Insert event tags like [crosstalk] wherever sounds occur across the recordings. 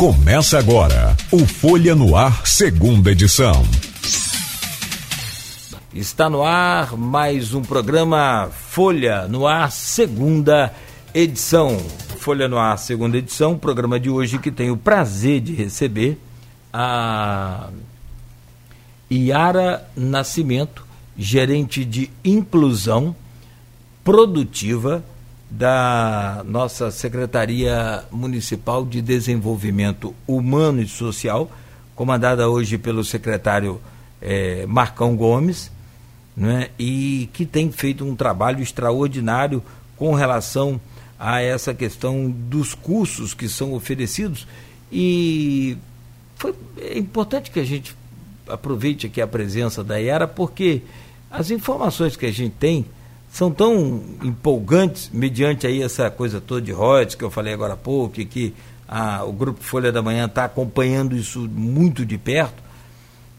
Começa agora o Folha no Ar, segunda edição. Está no ar mais um programa Folha no Ar, segunda edição. Folha no Ar, segunda edição, programa de hoje que tem o prazer de receber a Iara Nascimento, gerente de inclusão produtiva da nossa Secretaria Municipal de Desenvolvimento Humano e Social, comandada hoje pelo secretário eh, Marcão Gomes, né, e que tem feito um trabalho extraordinário com relação a essa questão dos cursos que são oferecidos. E foi, é importante que a gente aproveite aqui a presença da Yara, porque as informações que a gente tem são tão empolgantes, mediante aí essa coisa toda de royalties que eu falei agora há pouco, e que a, o Grupo Folha da Manhã está acompanhando isso muito de perto.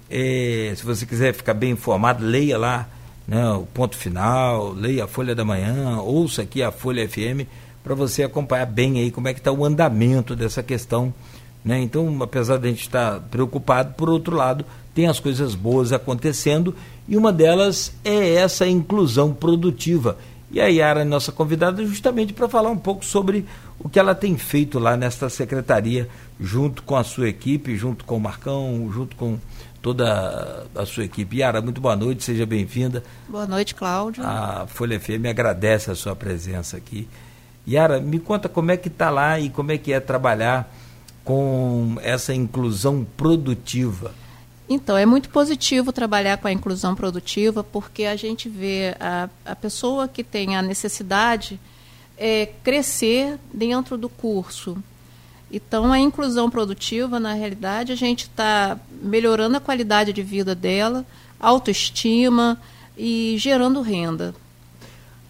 É, se você quiser ficar bem informado, leia lá né, o ponto final, leia a Folha da Manhã, ouça aqui a Folha FM, para você acompanhar bem aí como é que está o andamento dessa questão. Né? Então, apesar de a gente estar preocupado, por outro lado, tem as coisas boas acontecendo e uma delas é essa inclusão produtiva. E a Yara, nossa convidada, justamente para falar um pouco sobre o que ela tem feito lá nesta secretaria, junto com a sua equipe, junto com o Marcão, junto com toda a sua equipe. Yara, muito boa noite, seja bem-vinda. Boa noite, Cláudio. A Folha FM agradece a sua presença aqui. Yara, me conta como é que está lá e como é que é trabalhar com essa inclusão produtiva. Então, é muito positivo trabalhar com a inclusão produtiva, porque a gente vê a, a pessoa que tem a necessidade é, crescer dentro do curso. Então, a inclusão produtiva, na realidade, a gente está melhorando a qualidade de vida dela, autoestima e gerando renda.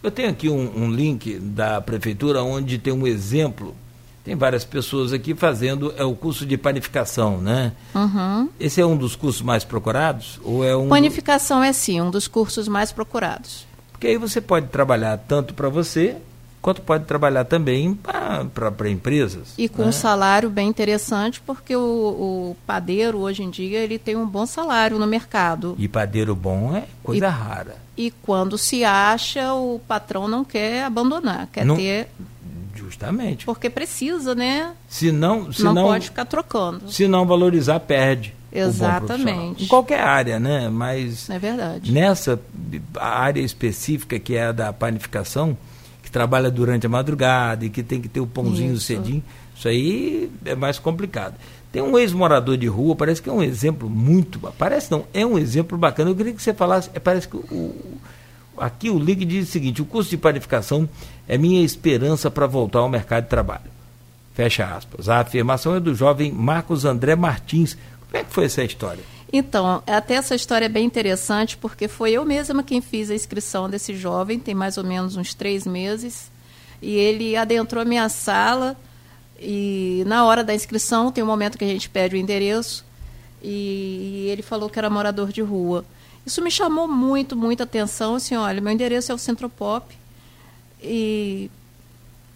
Eu tenho aqui um, um link da prefeitura onde tem um exemplo tem várias pessoas aqui fazendo é o curso de panificação, né? Uhum. Esse é um dos cursos mais procurados ou é um Panificação é sim um dos cursos mais procurados. Porque aí você pode trabalhar tanto para você quanto pode trabalhar também para empresas. E com né? um salário bem interessante, porque o, o, padeiro hoje em dia ele tem um bom salário no mercado. E padeiro bom é coisa e, rara. E quando se acha, o patrão não quer abandonar, quer não, ter Justamente. Porque precisa, né? Se não, se não, não pode ficar trocando. Se não valorizar, perde. Exatamente. Em qualquer área, né? Mas é verdade. nessa área específica que é a da panificação, que trabalha durante a madrugada e que tem que ter o pãozinho isso. cedinho, isso aí é mais complicado. Tem um ex-morador de rua, parece que é um exemplo muito. Parece não, é um exemplo bacana. Eu queria que você falasse, é, parece que o, aqui o link diz o seguinte: o curso de panificação é minha esperança para voltar ao mercado de trabalho. Fecha aspas. A afirmação é do jovem Marcos André Martins. Como é que foi essa história? Então, até essa história é bem interessante, porque foi eu mesma quem fiz a inscrição desse jovem, tem mais ou menos uns três meses. E ele adentrou a minha sala e na hora da inscrição tem um momento que a gente pede o endereço e ele falou que era morador de rua. Isso me chamou muito, muita atenção. Assim, olha, meu endereço é o Centropop. E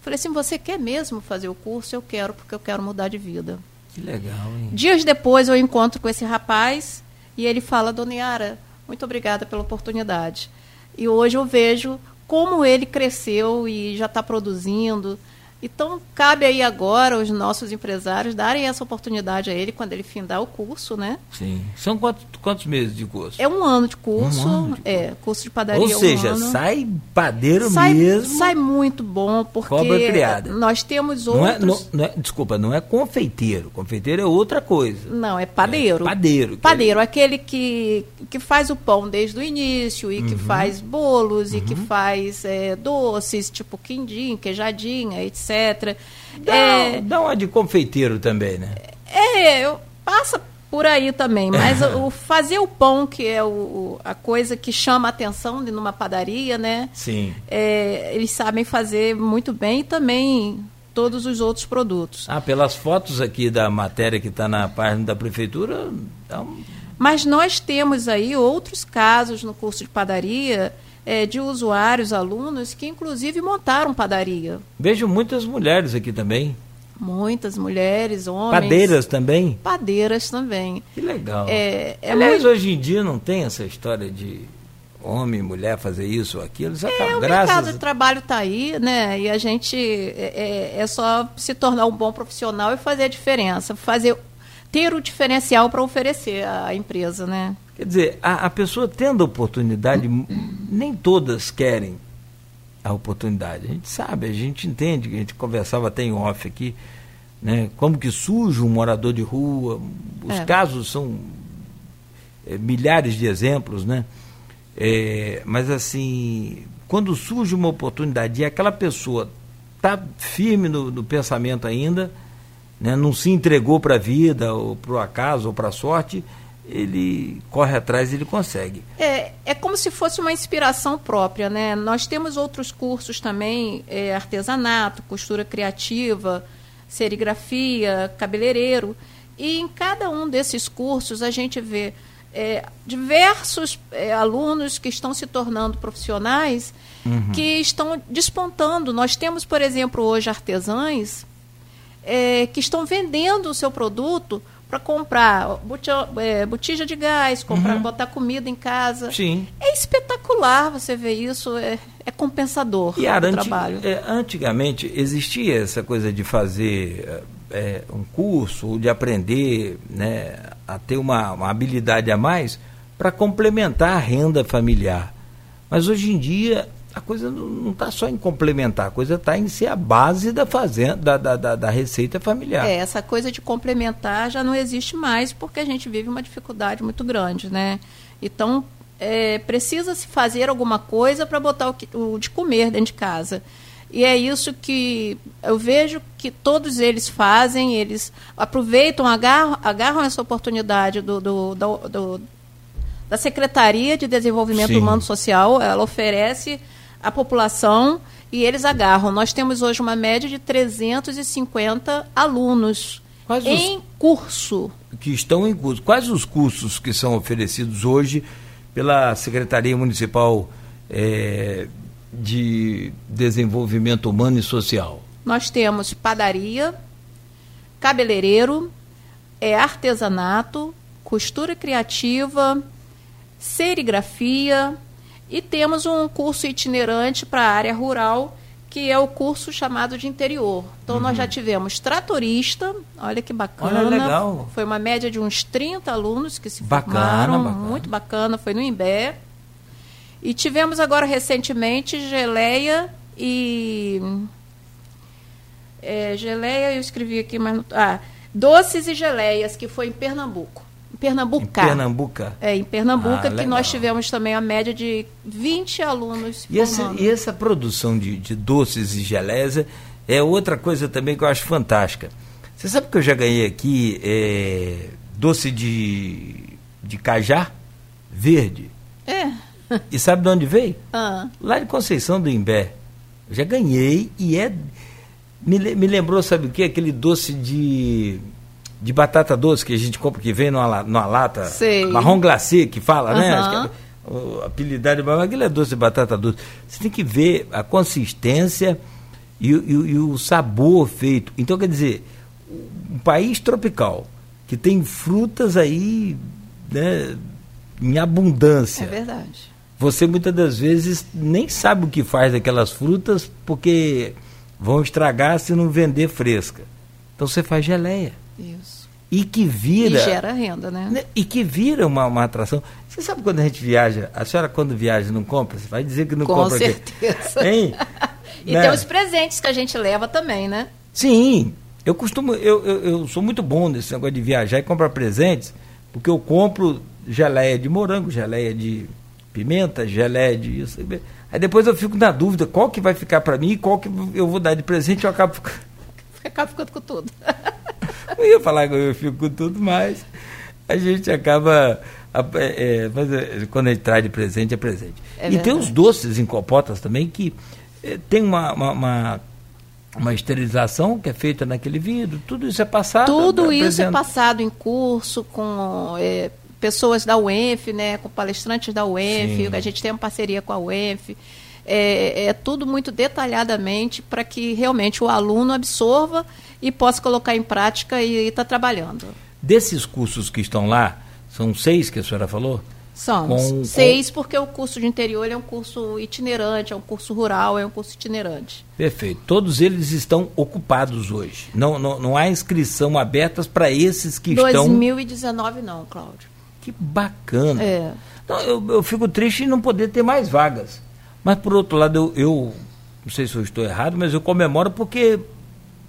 falei assim, você quer mesmo fazer o curso? Eu quero, porque eu quero mudar de vida. Que legal, hein? Dias depois eu encontro com esse rapaz e ele fala, Dona Yara, muito obrigada pela oportunidade. E hoje eu vejo como ele cresceu e já está produzindo, então, cabe aí agora os nossos empresários darem essa oportunidade a ele quando ele findar o curso, né? Sim. São quantos, quantos meses de curso? É um ano de curso. Um ano de é, curso. curso de padaria. Ou seja, um sai padeiro sai, mesmo. Sai muito bom, porque Cobra criada. nós temos outros. Não é, não, não é, desculpa, não é confeiteiro. Confeiteiro é outra coisa. Não, é padeiro. É padeiro. Padeiro, aquele que, que faz o pão desde o início e uhum. que faz bolos uhum. e que uhum. faz é, doces, tipo quindim, queijadinha, etc etc. Dá, é, dá uma de confeiteiro também, né? É, eu, passa por aí também, mas o, fazer o pão, que é o, a coisa que chama a atenção de numa padaria, né? Sim. É, eles sabem fazer muito bem e também todos os outros produtos. Ah, pelas fotos aqui da matéria que está na página da prefeitura, dá um... Mas nós temos aí outros casos no curso de padaria é, de usuários, alunos, que inclusive montaram padaria. Vejo muitas mulheres aqui também. Muitas mulheres, homens. Padeiras também? Padeiras também. Que legal. É, é Aliás, muito... hoje em dia não tem essa história de homem e mulher fazer isso ou aquilo. Já é, tá, o graças... mercado de trabalho está aí, né? E a gente é, é, é só se tornar um bom profissional e fazer a diferença, fazer ter o diferencial para oferecer à empresa, né? Quer dizer, a, a pessoa tendo oportunidade, nem todas querem a oportunidade. A gente sabe, a gente entende, a gente conversava até em off aqui, né? Como que surge um morador de rua, os É. casos são é, milhares de exemplos, né? É, mas assim, quando surge uma oportunidade e aquela pessoa está firme no, no pensamento ainda, né? não se entregou para a vida, ou para o acaso, ou para a sorte, ele corre atrás e ele consegue. É, é como se fosse uma inspiração própria, né? Nós temos outros cursos também, é, artesanato, costura criativa, serigrafia, cabeleireiro. E em cada um desses cursos a gente vê é, diversos é, alunos que estão se tornando profissionais que estão despontando. Nós temos, por exemplo, hoje artesãs é, que estão vendendo o seu produto para comprar botija, é, botija de gás, comprar, botar comida em casa. Sim. É espetacular você ver isso, é, é compensador E o trabalho. é, antigamente existia essa coisa de fazer é, um curso, de aprender né, a ter uma, uma habilidade a mais para complementar a renda familiar. Mas hoje em dia a coisa não está só em complementar, a coisa está em ser a base da fazenda, da, da, da, receita familiar. É, essa coisa de complementar já não existe mais porque a gente vive uma dificuldade muito grande, né? Então, é, precisa se fazer alguma coisa para botar o, que- o de comer dentro de casa. E é isso que eu vejo que todos eles fazem, eles aproveitam, agarram, agarram essa oportunidade do, do- do- do- da Secretaria de Desenvolvimento Sim. Humano Social, ela oferece à população e eles agarram. Nós temos hoje uma média de 350 alunos Quais os- em curso. que estão em curso. Quais os cursos que são oferecidos hoje pela Secretaria Municipal eh, de Desenvolvimento Humano e Social? Nós temos padaria, cabeleireiro, é, artesanato, costura criativa, serigrafia e temos um curso itinerante para a área rural, que é o curso chamado de interior. Então nós já tivemos tratorista, olha que bacana. Olha, legal. Foi uma média de uns 30 alunos que se Bacana, formaram, bacana. muito bacana, foi no Imbé. E tivemos agora recentemente geleia e é, geleia, eu escrevi aqui, mas ah, doces e geleias que foi em Pernambuco. Em Em Pernambuca. Pernambuca. É, em Pernambuca, Ah, que nós tivemos também a média de 20 alunos E essa, e essa produção de, de doces e geleias é- é outra coisa também que eu acho fantástica. Você sabe que eu já ganhei aqui eh, doce de, de cajá verde? É. [laughs] E sabe de onde veio? Ah, Lá de Conceição do Imbé. Eu já ganhei e é. Me, me lembrou, sabe o que? Aquele doce de. De batata doce que a gente compra, que vem numa, numa lata. Sei. Marrom glacê, que fala, né? É, o apelidado, mas aquilo é doce de batata doce. Você tem que ver a consistência e, o- e e o sabor feito. Então, quer dizer, um país tropical que tem frutas aí né, em abundância é verdade. você muitas das vezes nem sabe o que faz daquelas frutas porque vão estragar se não vender fresca. Então você faz geleia. Isso. E que E vira. gera renda, né? né, E que vira uma, uma atração. Você sabe quando a gente viaja, a senhora quando viaja não compra? Você vai dizer que não Com compra aqui. certeza. Hein? [laughs] E Né? tem os presentes que a gente leva também, né? Sim, eu costumo, eu, eu, eu sou muito bom nesse negócio de viajar e comprar presentes, porque eu compro geleia de morango, geleia de pimenta, geleia de isso. Aí depois eu fico na dúvida qual que vai ficar para mim e qual que eu vou dar de presente, eu acabo ficando. [laughs] Acaba ficando com tudo. [laughs] Eu ia falar que eu fico com tudo, mas a gente acaba. é, é, mas, é, quando a gente traz de presente, é presente. É e tem os doces em copotas também que é, tem uma, uma, uma, uma esterilização que é feita naquele vidro, tudo isso é passado. Tudo isso é passado em curso com é, pessoas da UENF, né, com palestrantes da UENF, Sim. a gente tem uma parceria com a UENF. É, é tudo muito detalhadamente para que realmente o aluno absorva e possa colocar em prática e estar tá trabalhando. Desses cursos que estão lá, são seis que a senhora falou? São com, seis, com... porque o curso de interior é um curso itinerante, é um curso rural, é um curso itinerante. Perfeito. Todos eles estão ocupados hoje. Não, não, não há inscrição abertas para esses que 2019 estão. 2019 não, Cláudio. Que bacana. É. Então, eu, eu fico triste em não poder ter mais vagas. Mas, por outro lado, eu, eu não sei se eu estou errado, mas eu comemoro porque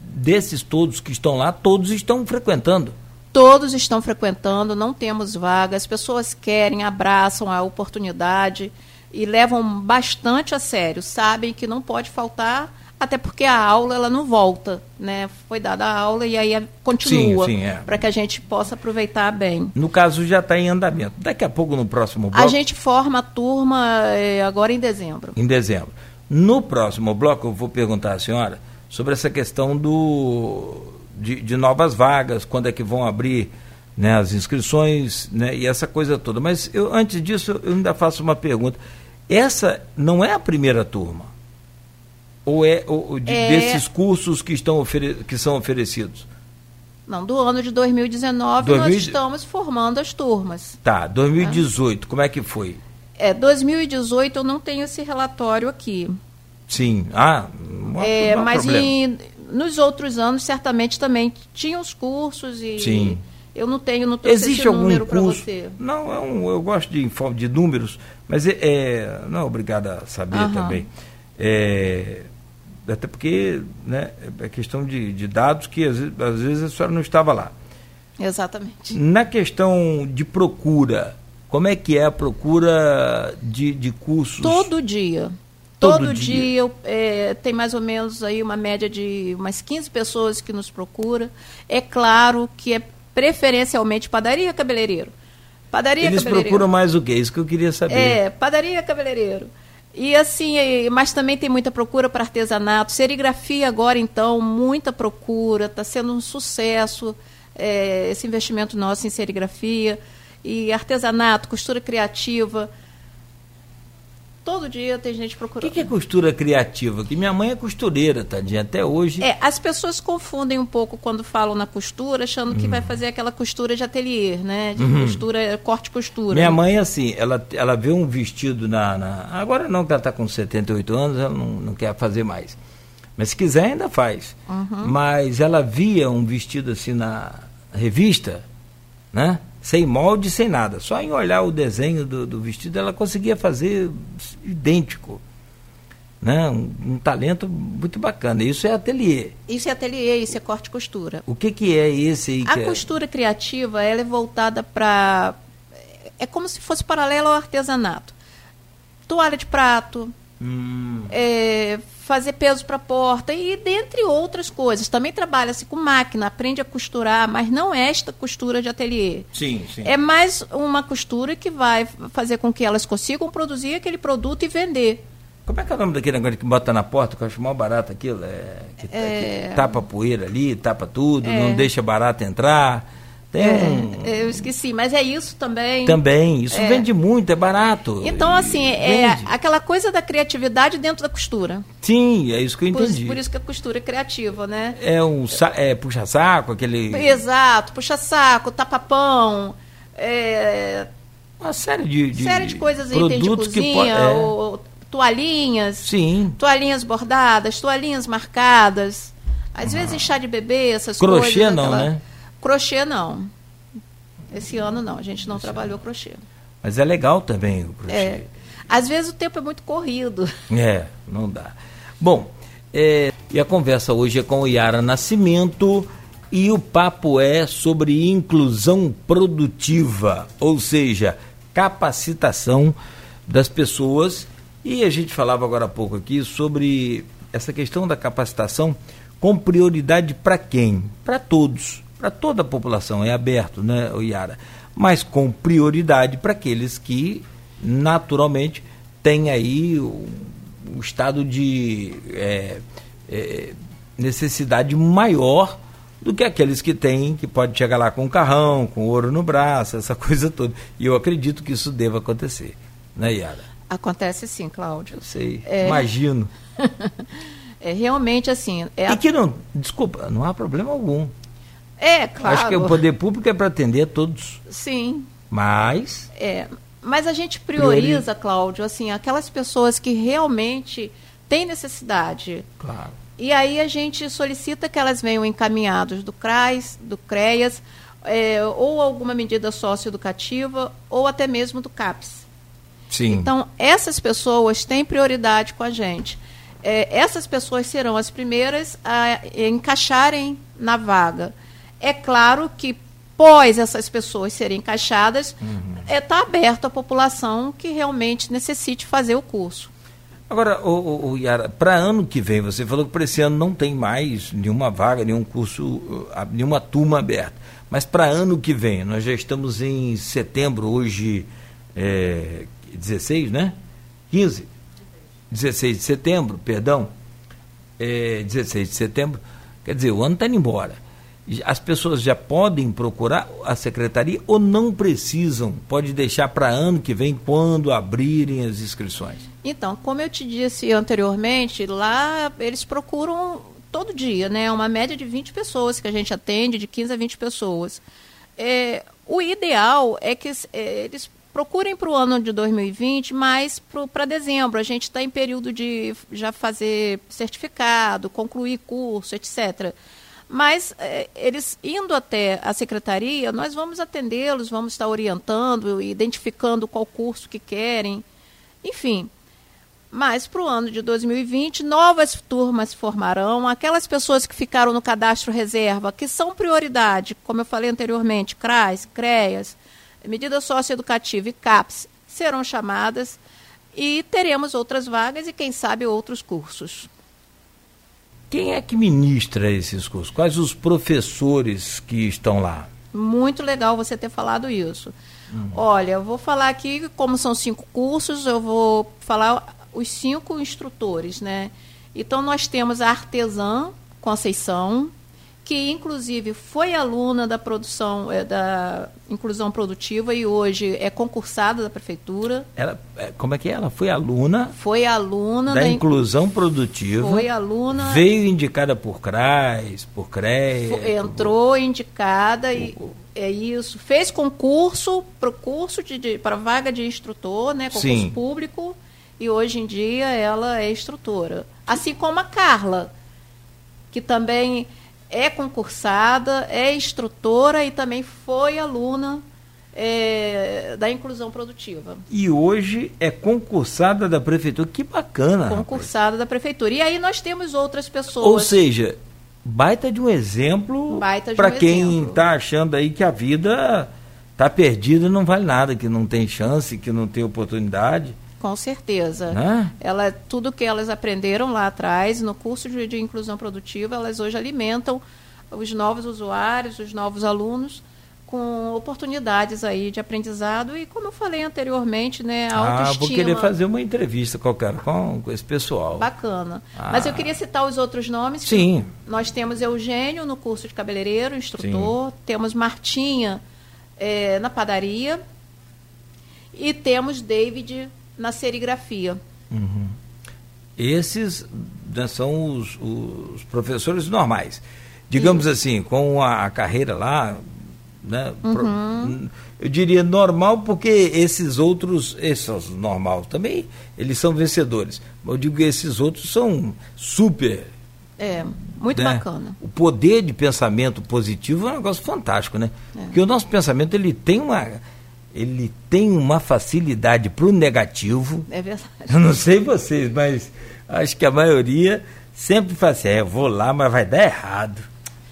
desses todos que estão lá, todos estão frequentando. Todos estão frequentando, não temos vagas, as pessoas querem, abraçam a oportunidade e levam bastante a sério, sabem que não pode faltar, até porque a aula ela não volta, né? Foi dada a aula e aí continua é. para que a gente possa aproveitar bem. No caso já está em andamento. Daqui a pouco no próximo bloco. A gente forma a turma é, agora em dezembro. Em dezembro. No próximo bloco eu vou perguntar à senhora sobre essa questão do de, de novas vagas, quando é que vão abrir né, as inscrições né, e essa coisa toda. Mas eu, antes disso, eu ainda faço uma pergunta. Essa não é a primeira turma? Ou é ou, de, é... desses cursos que, estão que são oferecidos? Não, do ano de 2019 2000... nós estamos formando as turmas. Tá, 2018, é. como é que foi? É, 2018 eu não tenho esse relatório aqui. Sim, ah, não, é, não mas em, nos outros anos, certamente também tinha os cursos e. Sim. Eu não tenho, não Existe algum número para você. Não, é um, eu gosto de, de números, mas é, é não é obrigado a saber também. É, até porque né, é questão de, de dados que às vezes, às vezes a senhora não estava lá. Exatamente. Na questão de procura, como é que é a procura de, de cursos? Todo dia. Todo, Todo dia, dia é, tem mais ou menos aí uma média de umas 15 pessoas que nos procura. É claro que é preferencialmente padaria cabeleireiro. Padaria Eles cabeleireiro. procuram mais o quê? Isso que eu queria saber. É, padaria cabeleireiro. E assim, mas também tem muita procura para artesanato. Serigrafia agora, então, muita procura, está sendo um sucesso é, esse investimento nosso em serigrafia. E artesanato, costura criativa. Todo dia tem gente procurando. O que, que, é costura criativa? Que minha mãe é costureira, tadinha, até hoje. É, as pessoas confundem um pouco quando falam na costura, achando que hum. vai fazer aquela costura de ateliê, né? De uhum. costura, corte costura. Minha né? mãe, assim, ela, ela vê um vestido na, na. Agora não, que ela está com 78 anos, ela não, não quer fazer mais. Mas se quiser, ainda faz. Uhum. Mas ela via um vestido assim na revista, né? Sem molde, sem nada. Só em olhar o desenho do, do vestido ela conseguia fazer idêntico. Né? Um, um, talento muito bacana. Isso é ateliê. Isso é ateliê, isso é corte e costura. O que, que é esse? A é? costura é... criativa ela é voltada para. É como se fosse paralelo ao artesanato. Toalha de prato, hum. é, fazer peso para porta e dentre outras coisas. Também trabalha-se com máquina, aprende a costurar, mas não é esta costura de ateliê. Sim, sim. É mais uma costura que vai fazer com que elas consigam produzir aquele produto e vender. Como é que é o nome daquele negócio que bota na porta, que eu acho mal barato aquilo? É, que, é... que tapa poeira ali, tapa tudo, é... não deixa barato entrar. É. Eu esqueci, mas é isso também. Também, isso é. vende muito, é barato. Então, assim, é aquela coisa da criatividade dentro da costura. Sim, é isso que eu entendi. Por, por isso que a costura é criativa, né? É um é, puxa-saco, aquele. Exato, puxa-saco, tapa-pão. É... Uma série de, de série de coisas aí, tem de cozinha, é. ou, toalhinhas. Sim. Toalhinhas bordadas, toalhinhas marcadas. Às ah. vezes chá de bebê, essas Crochê coisas. Crochê não, aquela... né? Crochê não. Esse ano não, a gente não Esse trabalhou ano. crochê. Mas é legal também o crochê. É. Às vezes o tempo é muito corrido. [laughs] É, não dá. Bom, é, e a conversa hoje é com o Yara Nascimento e o papo é sobre inclusão produtiva, ou seja, capacitação das pessoas. E a gente falava agora há pouco aqui sobre essa questão da capacitação com prioridade para quem? Para todos para toda a população, é aberto, né, Iara? Mas com prioridade para aqueles que naturalmente têm aí o, o estado de é, é, necessidade maior do que aqueles que têm, que pode chegar lá com um carrão, com ouro no braço, essa [laughs] coisa toda. E eu acredito que isso deva acontecer, né, Yara? Acontece sim, Cláudio. Eu sei, é... imagino. [laughs] é realmente assim. É e a... que não, desculpa, não há problema algum. É, claro. Acho que o poder público é para atender a todos. Sim. Mas. É, mas a gente prioriza, Priori... Cláudio, assim, aquelas pessoas que realmente têm necessidade. Claro. E aí a gente solicita que elas venham encaminhados do CRAS, do CREAS, é, ou alguma medida socioeducativa, ou até mesmo do CAPS. Sim. Então, essas pessoas têm prioridade com a gente. É, essas pessoas serão as primeiras a encaixarem na vaga. É claro que, pós essas pessoas serem encaixadas, está uhum. é, tá aberto à população que realmente necessite fazer o curso. Agora, o, o, o Yara, para ano que vem, você falou que para esse ano não tem mais nenhuma vaga, nenhum curso, nenhuma turma aberta. Mas para ano que vem, nós já estamos em setembro, hoje é, 16, né? 15. 16 de setembro, perdão. É, 16 de setembro. Quer dizer, o ano está indo embora. As pessoas já podem procurar a secretaria ou não precisam? Pode deixar para ano que vem, quando abrirem as inscrições? Então, como eu te disse anteriormente, lá eles procuram todo dia, né? Uma média de 20 pessoas que a gente atende, de 15 a 20 pessoas. É, o ideal é que é, eles procurem para o ano de 2020, mas para dezembro. A gente está em período de já fazer certificado, concluir curso, etc. Mas é, eles indo até a secretaria, nós vamos atendê-los, vamos estar orientando, identificando qual curso que querem, enfim. Mas para o ano de 2020, novas turmas formarão. Aquelas pessoas que ficaram no cadastro reserva, que são prioridade, como eu falei anteriormente, CRAS, CREAS, Medida Socioeducativa e CAPS, serão chamadas e teremos outras vagas e, quem sabe, outros cursos. Quem é que ministra esses cursos? Quais os professores que estão lá? Muito legal você ter falado isso. Hum. Olha, eu vou falar aqui, como são cinco cursos, eu vou falar os cinco instrutores, né? Então, nós temos a artesã Conceição, que inclusive foi aluna da produção é, da inclusão produtiva e hoje é concursada da prefeitura. Ela, é, como é que é? Ela foi aluna? Foi aluna da, da inclusão produtiva. Foi aluna. Veio indicada por CRAS, por CREA. Entrou por... indicada e é isso. Fez concurso para curso de, de para vaga de instrutor, né? Concurso Sim. público. E hoje em dia ela é instrutora. Assim como a Carla, que também é concursada, é instrutora e também foi aluna é, da inclusão produtiva. E hoje é concursada da prefeitura. Que bacana. Concursada rapaz. da prefeitura. E aí nós temos outras pessoas. Ou seja, baita de um exemplo para um quem está achando aí que a vida está perdida, não vale nada, que não tem chance, que não tem oportunidade. Com certeza. Né? Ela, tudo que elas aprenderam lá atrás, no curso de, de, inclusão produtiva, elas hoje alimentam os novos usuários, os novos alunos, com oportunidades aí de aprendizado e, como eu falei anteriormente, né, a autoestima. Ah, vou querer fazer uma entrevista qualquer com, com esse pessoal. Bacana. Ah. Mas eu queria citar os outros nomes. Sim. Nós temos Eugênio no curso de cabeleireiro, instrutor. Sim. Temos Martinha é, na padaria. E temos David na serigrafia. Uhum. Esses né, são os, os, professores normais. Digamos Sim. assim, com a, a, carreira lá, né, uhum. eu diria normal, porque esses outros, esses normal também, eles são vencedores. Eu digo que esses outros são super. É, muito né? bacana. O poder de pensamento positivo é um negócio fantástico, né? É. Porque o nosso pensamento ele tem uma ele tem uma facilidade para o negativo. É verdade. Eu não sei vocês, mas acho que a maioria sempre fala assim: é, eu vou lá, mas vai dar errado.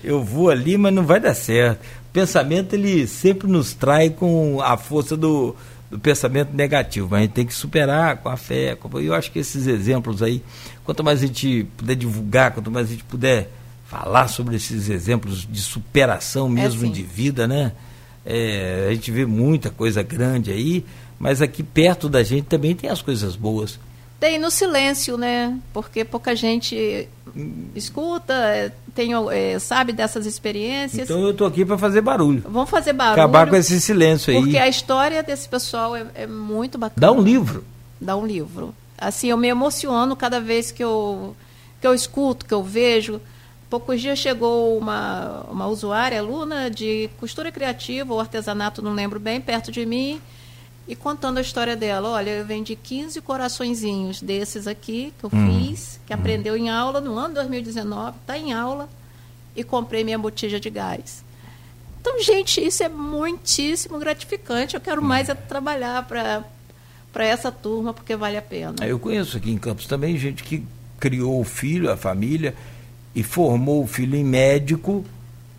Eu vou ali, mas não vai dar certo. O pensamento ele sempre nos trai com a força do, do pensamento negativo, mas a gente tem que superar com a fé. Com... Eu acho que esses exemplos aí, quanto mais a gente puder divulgar, quanto mais a gente puder falar sobre esses exemplos de superação mesmo é, de vida, né? É, a gente vê muita coisa grande aí, mas aqui perto da gente também tem as coisas boas. Tem no silêncio, né? Porque pouca gente escuta, é, tem, é, sabe dessas experiências. Então eu estou aqui para fazer barulho. Vamos fazer barulho. Acabar com esse silêncio aí. Porque a história desse pessoal é, é muito bacana. Dá um livro. dar um livro. Assim, eu me emociono cada vez que eu, que eu escuto, que eu vejo. Poucos dias chegou uma, uma usuária, aluna de costura criativa ou artesanato, não lembro bem, perto de mim, e contando a história dela. Olha, eu vendi 15 coraçõezinhos desses aqui que eu hum. fiz, que hum. aprendeu em aula no ano 2019, está em aula, e comprei minha botija de gás. Então, gente, isso é muitíssimo gratificante. Eu quero mais é trabalhar para essa turma, porque vale a pena. Eu conheço aqui em Campos também gente que criou o filho, a família, e formou o filho em médico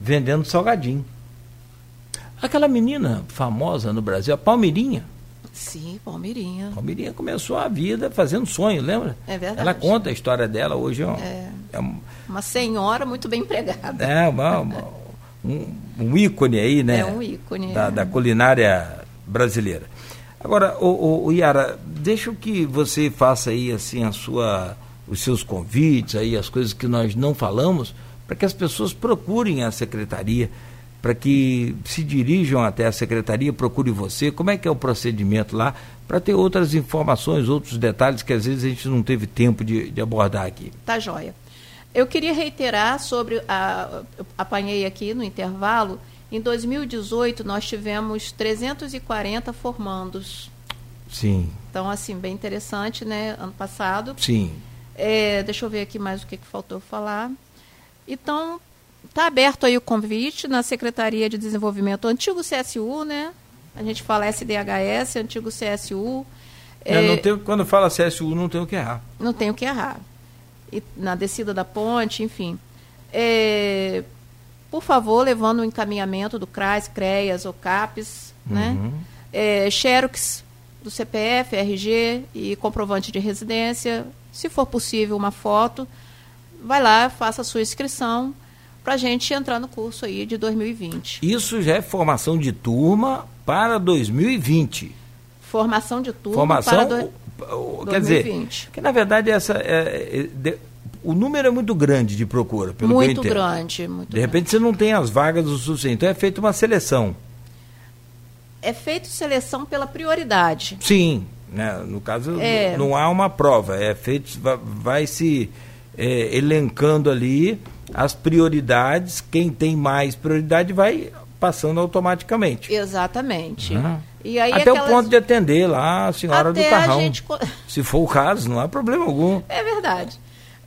vendendo salgadinho. Aquela menina famosa no Brasil, a Palmeirinha. Sim, Palmeirinha. Palmeirinha começou a vida fazendo sonho, lembra? É verdade. Ela conta a história dela hoje. É, é, é uma senhora muito bem empregada. É, uma, uma um, um, ícone aí, né? É um ícone. Da, é. da culinária brasileira. Agora, o, o, o, Yara, deixa que você faça aí assim a sua, os seus convites aí, as coisas que nós não falamos, para que as pessoas procurem a secretaria, para que se dirijam até a secretaria, procure você, como é que é o procedimento lá, para ter outras informações, outros detalhes que às vezes a gente não teve tempo de, de abordar aqui. Tá joia. Eu queria reiterar sobre, a, apanhei aqui no intervalo, em 2018 nós tivemos 340 formandos. Sim. Então, assim, bem interessante, né? Ano passado. Sim. É, deixa eu ver aqui mais o que, que faltou falar. Então, está aberto aí o convite na Secretaria de Desenvolvimento, antigo CSU, né? A gente fala SDHS, antigo CSU. É, tem, quando fala CSU, não tem o que errar. Não tem o que errar na descida da ponte, enfim. É, por favor, levando o encaminhamento do CRAS, CREAS ou CAPES, né? uhum. né? É, Xerox do CPF, RG e comprovante de residência. Se for possível, uma foto. Vai lá, faça a sua inscrição para a gente entrar no curso aí de 2020. Isso já é formação de turma para 2020. Formação de turma formação, para do quer 2020. dizer, que na verdade essa é, é, de, o número é muito grande de procura, pelo muito que eu grande, muito De repente você não tem as vagas o suficiente, então é feita uma seleção. É feita seleção pela prioridade. Sim, né? no caso é. não, há uma prova, é feito, vai, vai se é, elencando ali as prioridades, quem tem mais prioridade vai passando automaticamente. Exatamente. Uhum. E aí Até aquelas... o ponto de atender lá a senhora Até do carrão. Gente... [laughs] Se for o caso, não há problema algum. É verdade.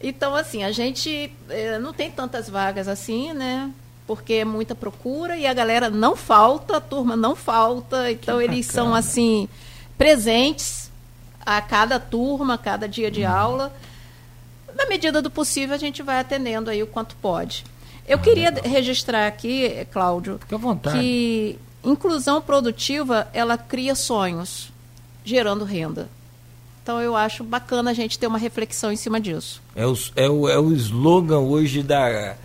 Então, assim, a gente eh, não tem tantas vagas assim, né? Porque é muita procura e a galera não falta, a turma não falta. Então, eles são, assim, presentes a cada turma, a cada dia de hum. aula. Na medida do possível, a gente vai atendendo aí o quanto pode. Eu ah, queria legal. registrar aqui, Cláudio, que inclusão produtiva ela cria sonhos, gerando renda. Então eu acho bacana a gente ter uma reflexão em cima disso. É o, é o, é o slogan hoje da,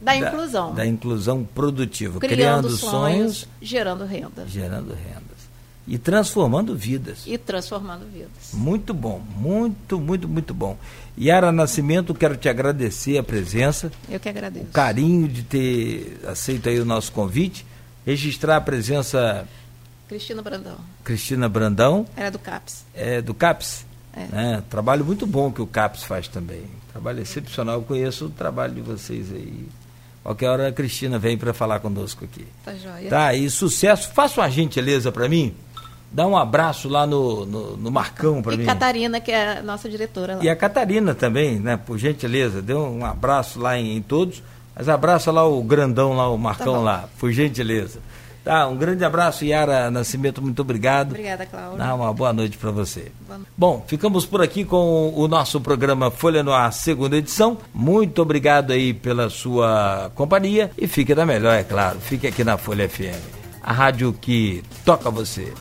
da inclusão. Da, da inclusão produtiva. Criando, criando sonhos, sonhos, gerando renda. Gerando rendas. E transformando vidas. E transformando vidas. Muito bom, muito, muito, muito bom. Yara Nascimento, quero te agradecer a presença. Eu que agradeço. O carinho de ter aceito aí o nosso convite. Registrar a presença. Cristina Brandão. Cristina Brandão. Era do CAPS. É, do CAPS. É. Né? Trabalho muito bom que o CAPS faz também. Trabalho excepcional. Eu conheço o trabalho de vocês aí. Qualquer hora a Cristina vem para falar conosco aqui. Tá joia. Tá, e sucesso. Faça uma gentileza para mim. Dá um abraço lá no, no, no Marcão para mim. E Catarina, que é a nossa diretora lá. E a Catarina também, né? Por gentileza, dê um abraço lá em, em todos. Mas abraça lá o grandão lá, o Marcão tá lá, por gentileza. Tá, um grande abraço, Yara Nascimento, muito obrigado. Obrigada, Cláudia. Ah, uma boa noite para você. Bom, ficamos por aqui com o nosso programa Folha no Ar, segunda edição. Muito obrigado aí pela sua companhia e fique da melhor, é claro. Fique aqui na Folha FM, a rádio que toca você.